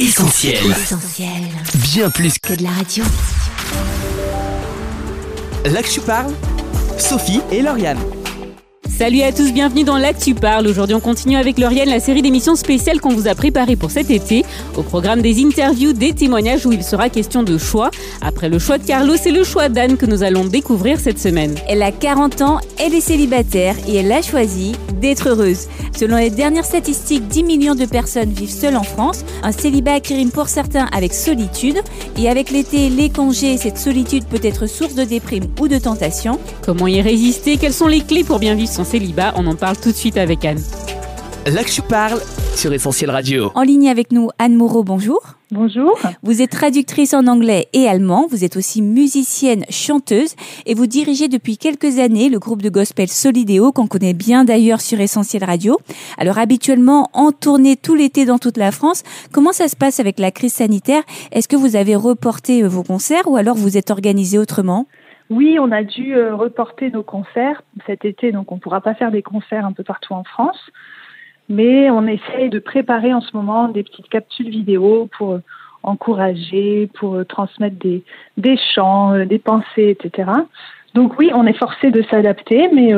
Essentiel. Essentiel. Bien plus Que de la radio. Là que je parle, Sophie et Lauriane. Salut à tous, bienvenue dans l'Actu Parle. Aujourd'hui, on continue avec Lauriane la série d'émissions spéciales qu'on vous a préparées pour cet été. Au programme des interviews, des témoignages où il sera question de choix. Après le choix de Carlos, c'est le choix d'Anne que nous allons découvrir cette semaine. Elle a 40 ans, elle est célibataire et elle a choisi d'être heureuse. Selon les dernières statistiques, 10 millions de personnes vivent seules en France. Un célibat qui rime pour certains avec solitude. Et avec l'été, les congés, cette solitude peut être source de déprime ou de tentation. Comment y résister? Quelles sont les clés pour bien vivre son célibat On en parle tout de suite avec Anne. Là que je parle sur Essentiel Radio. En ligne avec nous, Anne Moreau, bonjour. Bonjour. Vous êtes traductrice en anglais et allemand, vous êtes aussi musicienne, chanteuse et vous dirigez depuis quelques années le groupe de gospel Solidéo qu'on connaît bien d'ailleurs sur Essentiel Radio. Alors habituellement en tournée tout l'été dans toute la France, comment ça se passe avec la crise sanitaire? Est-ce que vous avez reporté vos concerts ou alors vous êtes organisé autrement? Oui, on a dû euh, reporter nos concerts cet été, donc on ne pourra pas faire des concerts un peu partout en France. Mais on essaye de préparer en ce moment des petites capsules vidéo pour euh, encourager, pour euh, transmettre des, des chants, des pensées, etc. Donc oui, on est forcé de s'adapter, mais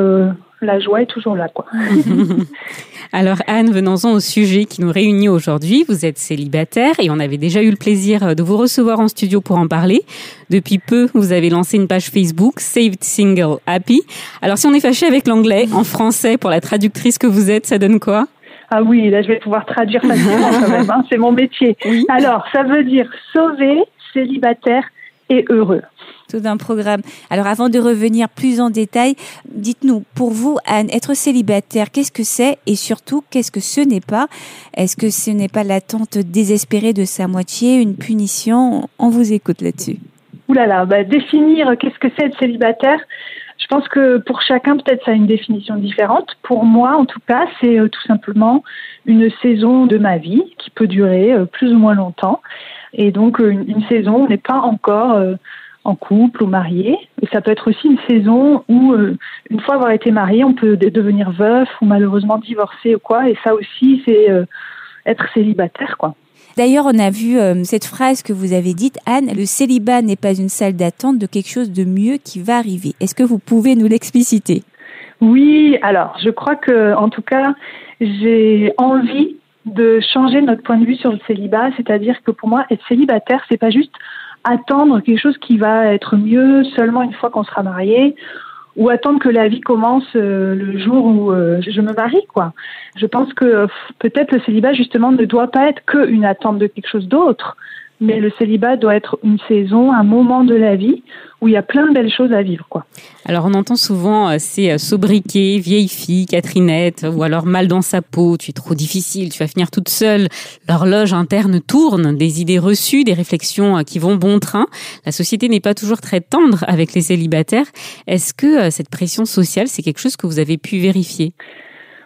la joie est toujours là, quoi. Alors Anne, venons-en au sujet qui nous réunit aujourd'hui. Vous êtes célibataire et on avait déjà eu le plaisir de vous recevoir en studio pour en parler. Depuis peu, vous avez lancé une page Facebook, Saved Single Happy. Alors si on est fâché avec l'anglais, en français, pour la traductrice que vous êtes, ça donne quoi? Ah oui, là je vais pouvoir traduire facilement quand même, hein, c'est mon métier. Alors, ça veut dire sauver, célibataire et heureux. Tout un programme. Alors avant de revenir plus en détail, dites-nous, pour vous, Anne, être célibataire, qu'est-ce que c'est et surtout, qu'est-ce que ce n'est pas? Est-ce que ce n'est pas l'attente désespérée de sa moitié, une punition? On vous écoute là-dessus. Ouh là là, bah, définir qu'est-ce que c'est être célibataire, je pense que pour chacun, peut-être ça a une définition différente. Pour moi, en tout cas, c'est euh, tout simplement une saison de ma vie qui peut durer euh, plus ou moins longtemps. Et donc, euh, une, saison n'est pas encore en couple ou marié. Et ça peut être aussi une saison où, euh, une fois avoir été marié, on peut de- devenir veuf ou malheureusement divorcé ou quoi. Et ça aussi, c'est euh, être célibataire, quoi. D'ailleurs, on a vu euh, cette phrase que vous avez dite, Anne, le célibat n'est pas une salle d'attente de quelque chose de mieux qui va arriver. Est-ce que vous pouvez nous l'expliciter? Oui, alors je crois que en tout cas, j'ai envie de changer notre point de vue sur le célibat, c'est-à-dire que pour moi, être célibataire, c'est pas juste attendre quelque chose qui va être mieux seulement une fois qu'on sera marié ou attendre que la vie commence euh, le jour où euh, je me marie quoi. Je pense que euh, peut-être le célibat justement ne doit pas être que une attente de quelque chose d'autre, mais le célibat doit être une saison, un moment de la vie où il y a plein de belles choses à vivre quoi. Alors on entend souvent euh, ces euh, sobriquets, vieille fille, Catherinette, ou alors mal dans sa peau, tu es trop difficile, tu vas finir toute seule. L'horloge interne tourne, des idées reçues, des réflexions euh, qui vont bon train. La société n'est pas toujours très tendre avec les célibataires. Est-ce que euh, cette pression sociale, c'est quelque chose que vous avez pu vérifier?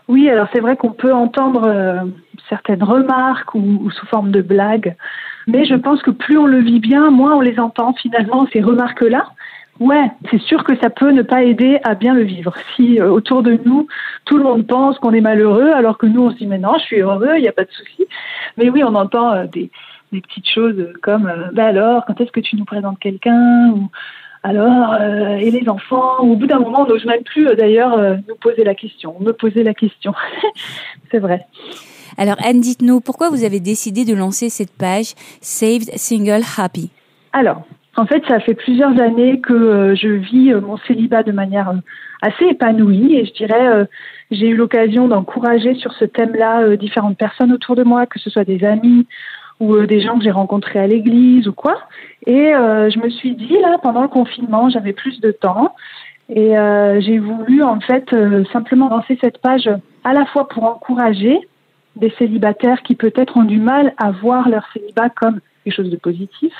Oui, alors c'est vrai qu'on peut entendre euh, certaines remarques ou, ou sous forme de blagues, mais je pense que plus on le vit bien, moins on les entend finalement, ces remarques-là. Ouais, c'est sûr que ça peut ne pas aider à bien le vivre. Si euh, autour de nous, tout le monde pense qu'on est malheureux, alors que nous, on se dit, mais non, je suis heureux, il n'y a pas de souci. Mais oui, on entend euh, des, des petites choses comme, euh, bah alors, quand est-ce que tu nous présentes quelqu'un? Ou alors, euh, et les enfants? Au bout d'un moment, on n'ose même plus, euh, d'ailleurs, euh, nous poser la question, me poser la question. c'est vrai. Alors Anne, dites-nous, pourquoi vous avez décidé de lancer cette page Saved Single Happy? Alors, en fait, ça fait plusieurs années que euh, je vis euh, mon célibat de manière euh, assez épanouie et je dirais, j'ai eu l'occasion d'encourager sur ce thème-là différentes personnes autour de moi, que ce soit des amis ou des gens que j'ai rencontrés à l'église ou quoi. Et je me suis dit, là, pendant le confinement, j'avais plus de temps et j'ai voulu, en fait, simplement lancer cette page à la fois pour encourager des célibataires qui peut-être ont du mal à voir leur célibat comme quelque chose de positif,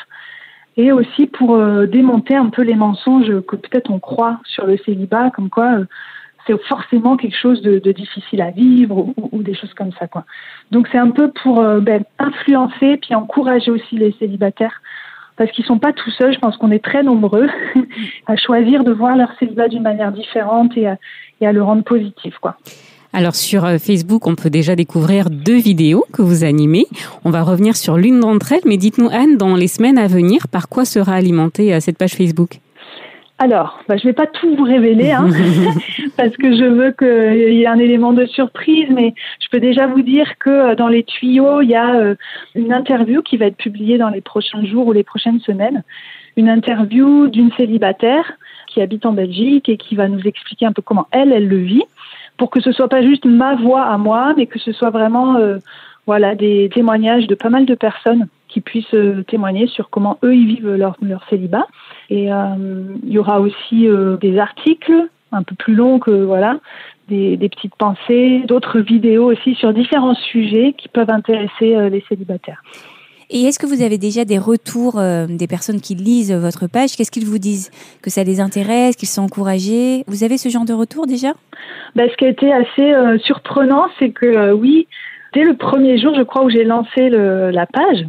et aussi pour euh, démonter un peu les mensonges que peut-être on croit sur le célibat, comme quoi euh, c'est forcément quelque chose de, de difficile à vivre ou, ou des choses comme ça, quoi. Donc c'est un peu pour euh, ben, influencer puis encourager aussi les célibataires parce qu'ils sont pas tout seuls. Je pense qu'on est très nombreux à choisir de voir leur célibat d'une manière différente et à, et à le rendre positif, quoi. Alors sur euh, Facebook, on peut déjà découvrir deux vidéos que vous animez. On va revenir sur l'une d'entre elles, mais dites-nous Anne, dans les semaines à venir, par quoi sera alimentée euh, cette page Facebook? Alors, bah, je ne vais pas tout vous révéler, hein, parce que je veux qu'il y ait un élément de surprise, mais je peux déjà vous dire que euh, dans les tuyaux, il y a une interview qui va être publiée dans les prochains jours ou les prochaines semaines, une interview d'une célibataire qui habite en Belgique et qui va nous expliquer un peu comment elle, elle le vit pour que ce soit pas juste ma voix à moi, mais que ce soit vraiment euh, voilà des témoignages de pas mal de personnes qui puissent euh, témoigner sur comment eux ils vivent leur, leur célibat. Et euh, il y aura aussi des articles un peu plus longs que voilà des, des petites pensées, d'autres vidéos aussi sur différents sujets qui peuvent intéresser les célibataires. Et est-ce que vous avez déjà des retours euh, des personnes qui lisent votre page? Qu'est-ce qu'ils vous disent? Que ça les intéresse, qu'ils sont encouragés? Vous avez ce genre de retour déjà? Ben, Ce qui a été assez euh, surprenant, c'est que euh, oui, dès le premier jour, je crois, où j'ai lancé la page,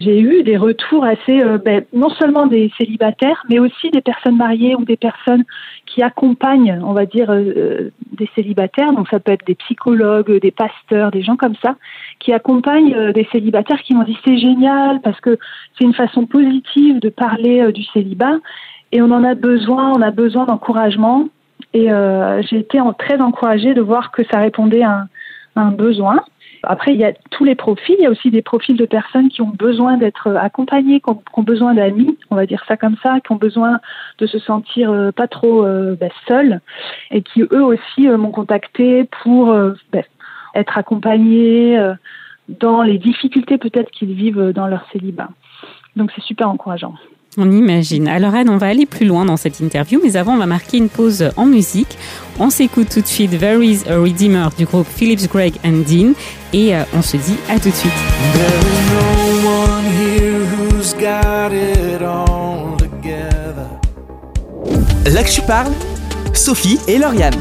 j'ai eu des retours assez, euh, ben, non seulement des célibataires, mais aussi des personnes mariées ou des personnes qui accompagnent, on va dire, euh, euh, des célibataires. Donc ça peut être des psychologues, des pasteurs, des gens comme ça, qui accompagnent des célibataires qui m'ont dit c'est génial parce que c'est une façon positive de parler du célibat et on en a besoin, on a besoin d'encouragement. Et j'ai été très encouragée de voir que ça répondait à un besoin. Après, il y a tous les profils. Il y a aussi des profils de personnes qui ont besoin d'être accompagnées, qui ont, besoin d'amis, on va dire ça comme ça, qui ont besoin de se sentir euh, pas trop euh, ben, seuls et qui eux aussi euh, m'ont contacté pour ben, être accompagnés dans les difficultés peut-être qu'ils vivent dans leur célibat. Donc c'est super encourageant. On imagine. Alors Anne, on va aller plus loin dans cette interview, mais avant, on va marquer une pause en musique. On s'écoute tout de suite There is a Redeemer du groupe Phillips, Greg and Dean et euh, on se dit à tout de suite. Là que je parle, Sophie et Lauriane.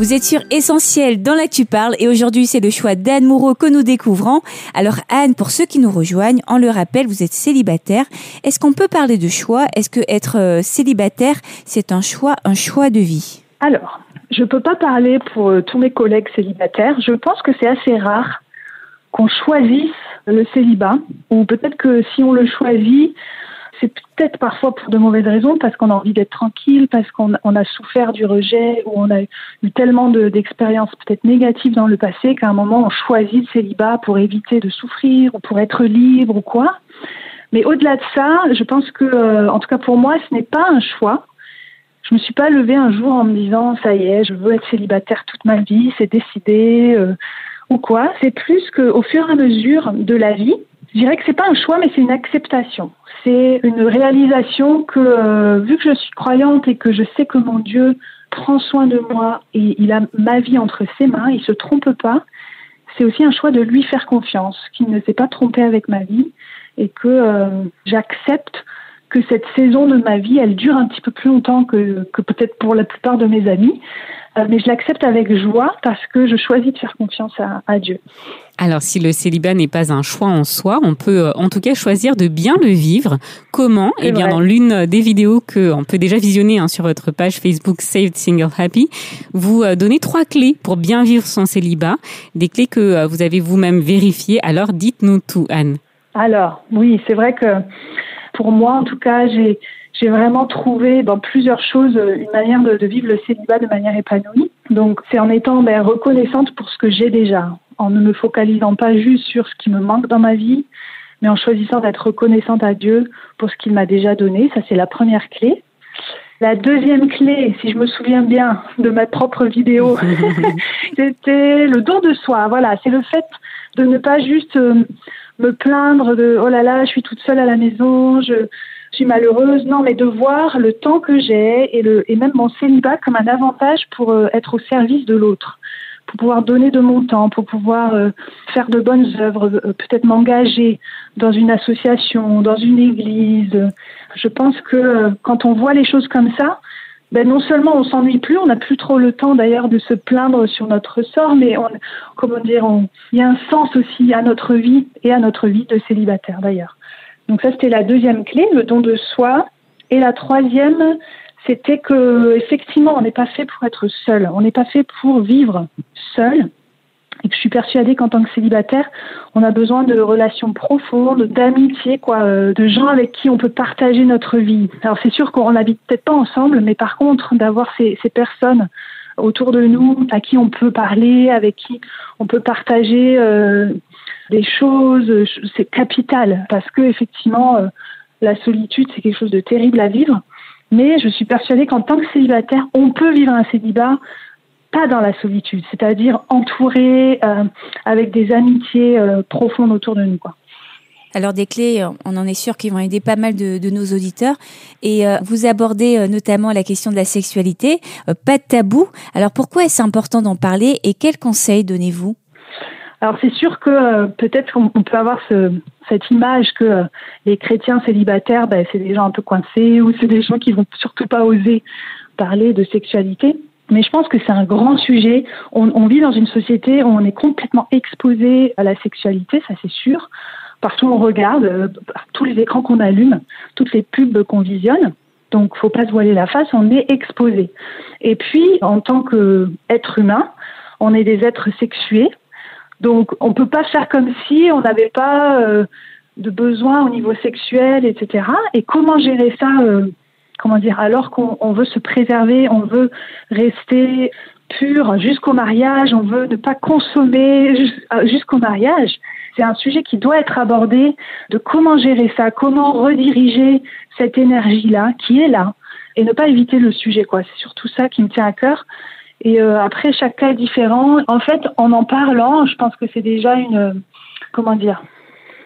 Vous êtes sur Essentiel dans l'actu parle et aujourd'hui c'est le choix d'Anne Moureau que nous découvrons. Alors Anne, pour ceux qui nous rejoignent, on le rappelle, vous êtes célibataire. Est-ce qu'on peut parler de choix? Est-ce que être euh, célibataire, c'est un choix, un choix de vie? Alors, je ne peux pas parler pour euh, tous mes collègues célibataires. Je pense que c'est assez rare qu'on choisisse le célibat ou peut-être que si on le choisit, c'est peut-être parfois pour de mauvaises raisons, parce qu'on a envie d'être tranquille, parce qu'on a souffert du rejet, ou on a eu tellement d'expériences peut-être négatives dans le passé qu'à un moment on choisit le célibat pour éviter de souffrir, ou pour être libre, ou quoi. Mais au-delà de ça, je pense que, euh, en tout cas pour moi, ce n'est pas un choix. Je me suis pas levée un jour en me disant ça y est, je veux être célibataire toute ma vie, c'est décidé euh, ou quoi. C'est plus qu'au fur et à mesure de la vie, je dirais que c'est pas un choix, mais c'est une acceptation. C'est une réalisation que, euh, vu que je suis croyante et que je sais que mon Dieu prend soin de moi et il a ma vie entre ses mains, il se trompe pas. C'est aussi un choix de lui faire confiance, qu'il ne s'est pas trompé avec ma vie et que euh, j'accepte que cette saison de ma vie, elle dure un petit peu plus longtemps que, que peut-être pour la plupart de mes amis. Euh, mais je l'accepte avec joie parce que je choisis de faire confiance à, à Dieu. Alors, si le célibat n'est pas un choix en soi, on peut euh, en tout cas choisir de bien le vivre. Comment? Eh bien, dans l'une des vidéos que on peut déjà visionner hein, sur votre page Facebook Saved Single Happy, vous euh, donnez trois clés pour bien vivre son célibat, des clés que vous avez vous-même vérifiées. Alors, dites-nous tout, Anne. Alors, oui, c'est vrai que pour moi, en tout cas, j'ai j'ai vraiment trouvé dans plusieurs choses euh, une manière de, vivre le célibat de manière épanouie. Donc, c'est en étant ben, reconnaissante pour ce que j'ai déjà, en ne me focalisant pas juste sur ce qui me manque dans ma vie, mais en choisissant d'être reconnaissante à Dieu pour ce qu'il m'a déjà donné. Ça, c'est la première clé. La deuxième clé, si je me souviens bien de ma propre vidéo, c'était le don de soi. Voilà, c'est le fait de ne pas juste euh, me plaindre de oh là là, je suis toute seule à la maison, je, suis malheureuse. Non, mais de voir le temps que j'ai et, le, et même mon célibat comme un avantage pour euh, être au service de l'autre, pour pouvoir donner de mon temps, pour pouvoir euh, faire de bonnes œuvres, peut-être m'engager dans une association, dans une église. Je pense que quand on voit les choses comme ça, ben non seulement on s'ennuie plus, on n'a plus trop le temps d'ailleurs de se plaindre sur notre sort, mais on, comment dire, il y a un sens aussi à notre vie et à notre vie de célibataire d'ailleurs. Donc ça, c'était la deuxième clé, le don de soi. Et la troisième, c'était que effectivement, on n'est pas fait pour être seul, on n'est pas fait pour vivre seul. Et je suis persuadée qu'en tant que célibataire, on a besoin de relations profondes, d'amitié, quoi, euh, de gens avec qui on peut partager notre vie. Alors c'est sûr qu'on n'habite peut-être pas ensemble, mais par contre, d'avoir ces, ces personnes autour de nous à qui on peut parler, avec qui on peut partager euh, des choses, c'est capital parce que effectivement, euh, la solitude c'est quelque chose de terrible à vivre. Mais je suis persuadée qu'en tant que célibataire, on peut vivre un célibat pas dans la solitude, c'est-à-dire entouré euh, avec des amitiés euh, profondes autour de nous. Quoi. Alors des clés, on en est sûr qui vont aider pas mal de, de nos auditeurs. Et euh, vous abordez notamment la question de la sexualité, pas de tabou. Alors pourquoi est-ce important d'en parler et quels conseils donnez-vous? Alors c'est sûr que peut-être qu'on peut avoir ce, cette image que les chrétiens célibataires, ben, c'est des gens un peu coincés ou c'est des gens qui vont surtout pas oser parler de sexualité. Mais je pense que c'est un grand sujet. On, vit dans une société où on est complètement exposé à la sexualité, ça c'est sûr. Partout où on regarde, euh, tous les écrans qu'on allume, toutes les pubs qu'on visionne. Donc, faut pas se voiler la face, on est exposé. Et puis, en tant qu'être humain, on est des êtres sexués. Donc, on peut pas faire comme si on n'avait pas euh, de besoin au niveau sexuel, etc. Et comment gérer ça euh, comment dire, alors qu'on veut se préserver, on veut rester pur jusqu'au mariage, on veut ne pas consommer euh, jusqu'au mariage. C'est un sujet qui doit être abordé de comment gérer ça, comment rediriger cette énergie-là qui est là et ne pas éviter le sujet, quoi. C'est surtout ça qui me tient à cœur. Et euh, après, chaque cas est différent. En fait, en en parlant, je pense que c'est déjà une, comment dire,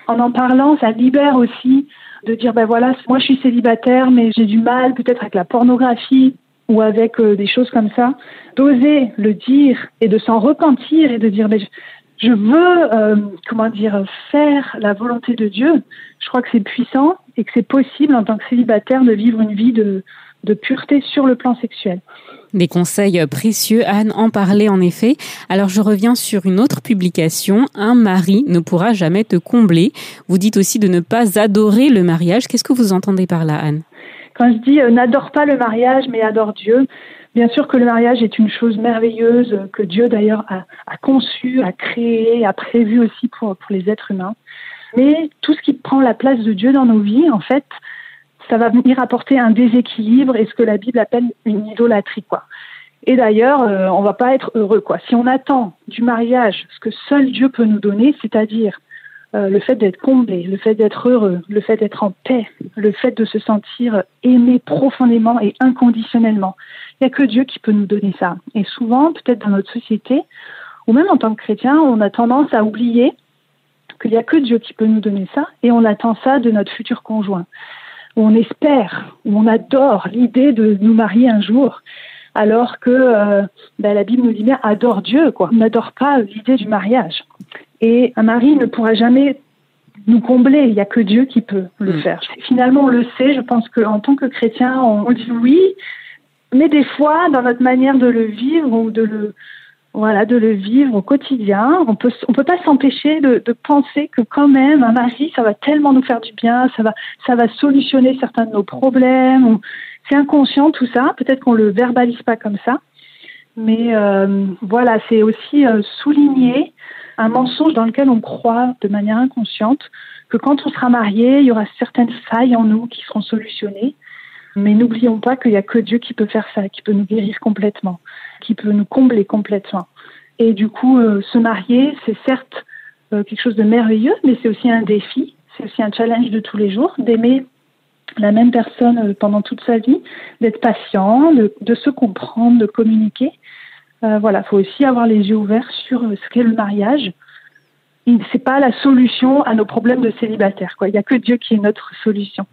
en en parlant, ça libère aussi de dire ben voilà, moi je suis célibataire, mais j'ai du mal peut-être avec la pornographie ou avec euh, des choses comme ça, d'oser le dire et de s'en repentir et de dire ben, je veux euh, comment dire faire la volonté de Dieu. Je crois que c'est puissant et que c'est possible en tant que célibataire de vivre une vie de, de pureté sur le plan sexuel. Des conseils précieux, Anne en parlait en effet. Alors je reviens sur une autre publication, Un mari ne pourra jamais te combler. Vous dites aussi de ne pas adorer le mariage. Qu'est-ce que vous entendez par là, Anne? Quand je dis euh, n'adore pas le mariage, mais adore Dieu, bien sûr que le mariage est une chose merveilleuse, que Dieu d'ailleurs a, a, conçu, a créé, a prévu aussi pour, pour les êtres humains. Mais tout ce qui prend la place de Dieu dans nos vies, en fait, ça va venir apporter un déséquilibre et ce que la Bible appelle une idolâtrie, quoi. Et d'ailleurs, euh, on va pas être heureux, quoi. Si on attend du mariage ce que seul Dieu peut nous donner, c'est-à-dire euh, le fait d'être comblé, le fait d'être heureux, le fait d'être en paix, le fait de se sentir aimé profondément et inconditionnellement, il n'y a que Dieu qui peut nous donner ça. Et souvent, peut-être dans notre société, ou même en tant que chrétien, on a tendance à oublier qu'il n'y a que Dieu qui peut nous donner ça, et on attend ça de notre futur conjoint où on espère, où on adore l'idée de nous marier un jour, alors que euh, ben, la Bible nous dit bien adore Dieu, quoi. On n'adore pas l'idée du mariage. Et un mari ne pourra jamais nous combler. Il n'y a que Dieu qui peut le mm. faire. Finalement, on le sait. Je pense qu'en tant que chrétien, on dit oui, mais des fois, dans notre manière de le vivre ou de le voilà, de le vivre au quotidien. On peut, on peut pas s'empêcher de, de, penser que quand même un mari, ça va tellement nous faire du bien, ça va, ça va solutionner certains de nos problèmes. C'est inconscient tout ça. Peut-être qu'on le verbalise pas comme ça, mais euh, voilà, c'est aussi euh, souligner un mensonge dans lequel on croit de manière inconsciente que quand on sera marié, il y aura certaines failles en nous qui seront solutionnées. Mais n'oublions pas qu'il n'y a que Dieu qui peut faire ça, qui peut nous guérir complètement qui peut nous combler complètement. Et du coup, euh, se marier, c'est certes euh, quelque chose de merveilleux, mais c'est aussi un défi, c'est aussi un challenge de tous les jours, d'aimer la même personne euh, pendant toute sa vie, d'être patient, de, se comprendre, de communiquer. voilà, il faut aussi avoir les yeux ouverts sur ce qu'est le mariage. C'est pas la solution à nos problèmes de célibataire. Il n'y a que Dieu qui est notre solution.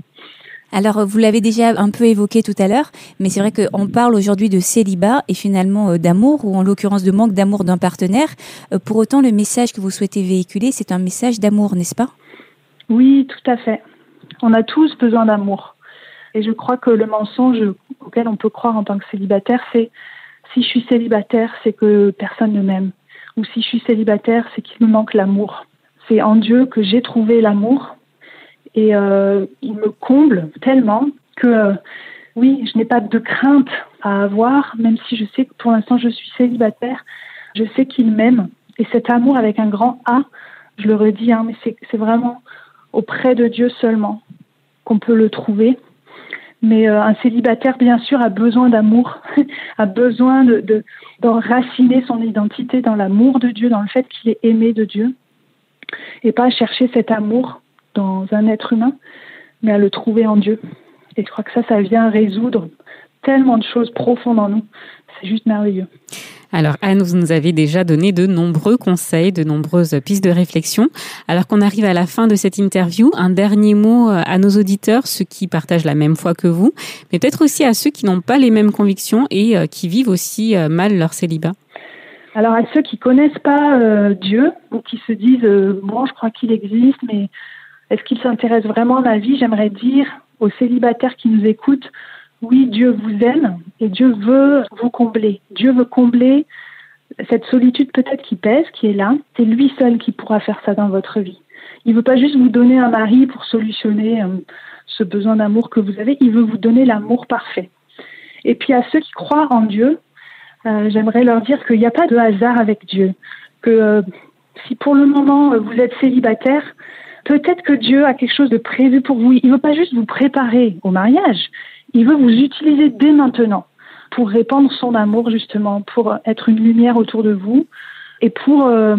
Alors, vous l'avez déjà un peu évoqué tout à l'heure, mais c'est vrai qu'on parle aujourd'hui de célibat et finalement euh, d'amour, ou en l'occurrence de manque d'amour d'un partenaire. Euh, pour autant, le message que vous souhaitez véhiculer, c'est un message d'amour, n'est-ce pas? Oui, tout à fait. On a tous besoin d'amour. Et je crois que le mensonge auquel on peut croire en tant que célibataire, c'est si je suis célibataire, c'est que personne ne m'aime. Ou si je suis célibataire, c'est qu'il me manque l'amour. C'est en Dieu que j'ai trouvé l'amour et euh, il me comble tellement que oui, je n'ai pas de crainte à avoir, même si je sais que pour l'instant je suis célibataire. Je sais qu'il m'aime. Et cet amour avec un grand A, je le redis, hein, mais c'est vraiment auprès de Dieu seulement qu'on peut le trouver. Mais euh, un célibataire, bien sûr, a besoin d'amour, a besoin de, d'enraciner son identité dans l'amour de Dieu, dans le fait qu'il est aimé de Dieu, et pas chercher cet amour dans un être humain, mais à le trouver en Dieu. Et je crois que ça, ça vient résoudre tellement de choses profondes en nous. C'est juste merveilleux. Alors Anne, vous nous avez déjà donné de nombreux conseils, de nombreuses pistes de réflexion. Alors qu'on arrive à la fin de cette interview, un dernier mot euh, à nos auditeurs, ceux qui partagent la même foi que vous, mais peut-être aussi à ceux qui n'ont pas les mêmes convictions et euh, qui vivent aussi euh, mal leur célibat. Alors à ceux qui connaissent pas Dieu ou qui se disent bon, je crois qu'il existe, mais est-ce qu'il s'intéresse vraiment à ma vie? J'aimerais dire aux célibataires qui nous écoutent oui, Dieu vous aime et Dieu veut vous combler. Dieu veut combler cette solitude peut-être qui pèse, qui est là. C'est lui seul qui pourra faire ça dans votre vie. Il ne veut pas juste vous donner un mari pour solutionner euh, ce besoin d'amour que vous avez, il veut vous donner l'amour parfait. Et puis à ceux qui croient en Dieu, euh, j'aimerais leur dire qu'il n'y a pas de hasard avec Dieu. Que euh, si pour le moment vous êtes célibataire, peut-être que Dieu a quelque chose de prévu pour vous. Il ne veut pas juste vous préparer au mariage, il veut vous utiliser dès maintenant pour répandre son amour justement, pour être une lumière autour de vous et pour euh,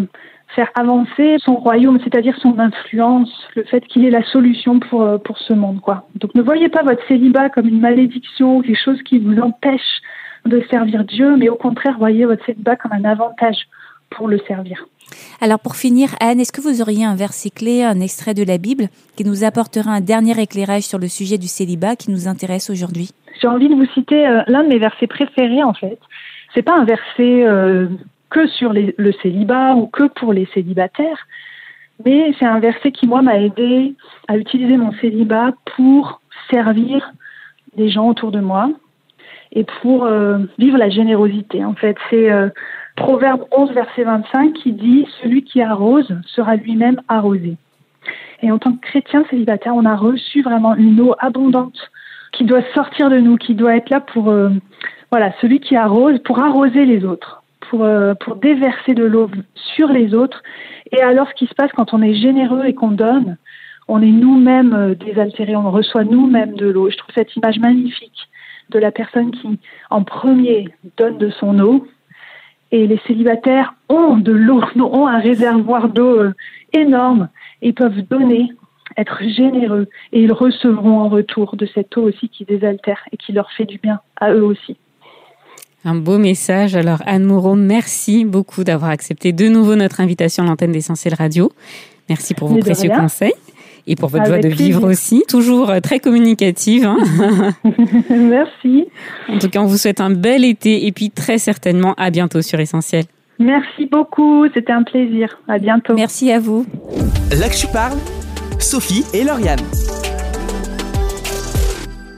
faire avancer son royaume, c'est-à-dire son influence, le fait qu'il est la solution pour, euh, pour ce monde. Quoi. Donc ne voyez pas votre célibat comme une malédiction, quelque chose qui vous empêche de servir Dieu, mais au contraire, voyez votre célibat comme un avantage pour le servir. Alors pour finir, Anne, est-ce que vous auriez un verset clé, un extrait de la Bible qui nous apportera un dernier éclairage sur le sujet du célibat qui nous intéresse aujourd'hui? J'ai envie de vous citer euh, l'un de mes versets préférés en fait. C'est pas un verset euh, que sur le célibat ou que pour les célibataires, mais c'est un verset qui moi m'a aidé à utiliser mon célibat pour servir les gens autour de moi et pour euh, vivre la générosité. En fait, c'est Proverbe 11, verset 25, qui dit Celui qui arrose sera lui-même arrosé. Et en tant que chrétien célibataire, on a reçu vraiment une eau abondante qui doit sortir de nous, qui doit être là pour, euh, voilà, celui qui arrose, pour arroser les autres, pour, euh, pour déverser de l'eau sur les autres. Et alors, ce qui se passe quand on est généreux et qu'on donne, on est nous-mêmes euh, désaltérés, on reçoit nous-mêmes de l'eau. Je trouve cette image magnifique de la personne qui, en premier, donne de son eau et les célibataires ont de l'eau, ont un réservoir d'eau euh, énorme et peuvent donner, être généreux et ils recevront en retour de cette eau aussi qui désaltère et qui leur fait du bien à eux aussi. Un beau message. Alors Anne Moreau, merci beaucoup d'avoir accepté de nouveau notre invitation à l'antenne d'Essentiel Radio. Merci pour vos précieux conseils et pour votre joie de vivre aussi. Toujours euh, très communicative. Hein. Merci. En tout cas, on vous souhaite un bel été et puis très certainement à bientôt sur Essentiel. Merci beaucoup, c'était un plaisir. À bientôt. Merci à vous. Là que je parle, Sophie et Lauriane.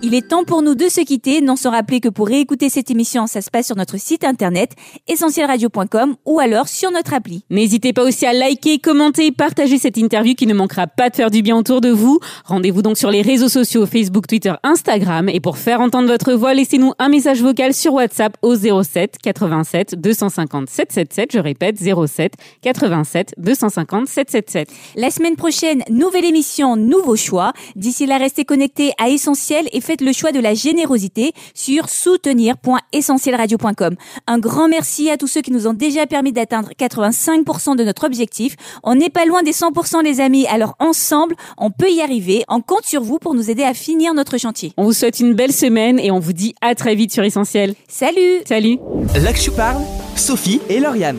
Il est temps pour nous de se quitter, non sans rappeler que pour réécouter cette émission, ça se passe sur notre site internet essentielradio.com ou alors sur notre appli. N'hésitez pas aussi à liker, commenter, partager cette interview qui ne manquera pas de faire du bien autour de vous. Rendez-vous donc sur les réseaux sociaux Facebook, Twitter, Instagram et pour faire entendre votre voix, laissez-nous un message vocal sur WhatsApp au 07 87 250 777. Je répète 07 87 250 777. La semaine prochaine, nouvelle émission, nouveau choix. D'ici là, restez connectés à Essentiel et faites le choix de la générosité sur soutenir.essentielradio.com. Un grand merci à tous ceux qui nous ont déjà permis d'atteindre 85% de notre objectif. On n'est pas loin des 100% les amis, alors ensemble, on peut y arriver. On compte sur vous pour nous aider à finir notre chantier. On vous souhaite une belle semaine et on vous dit à très vite sur Essentiel. Salut Salut Là que je parle, Sophie et Lauriane.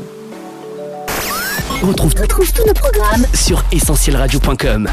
On retrouve, tous nos programmes sur essentielradio.com.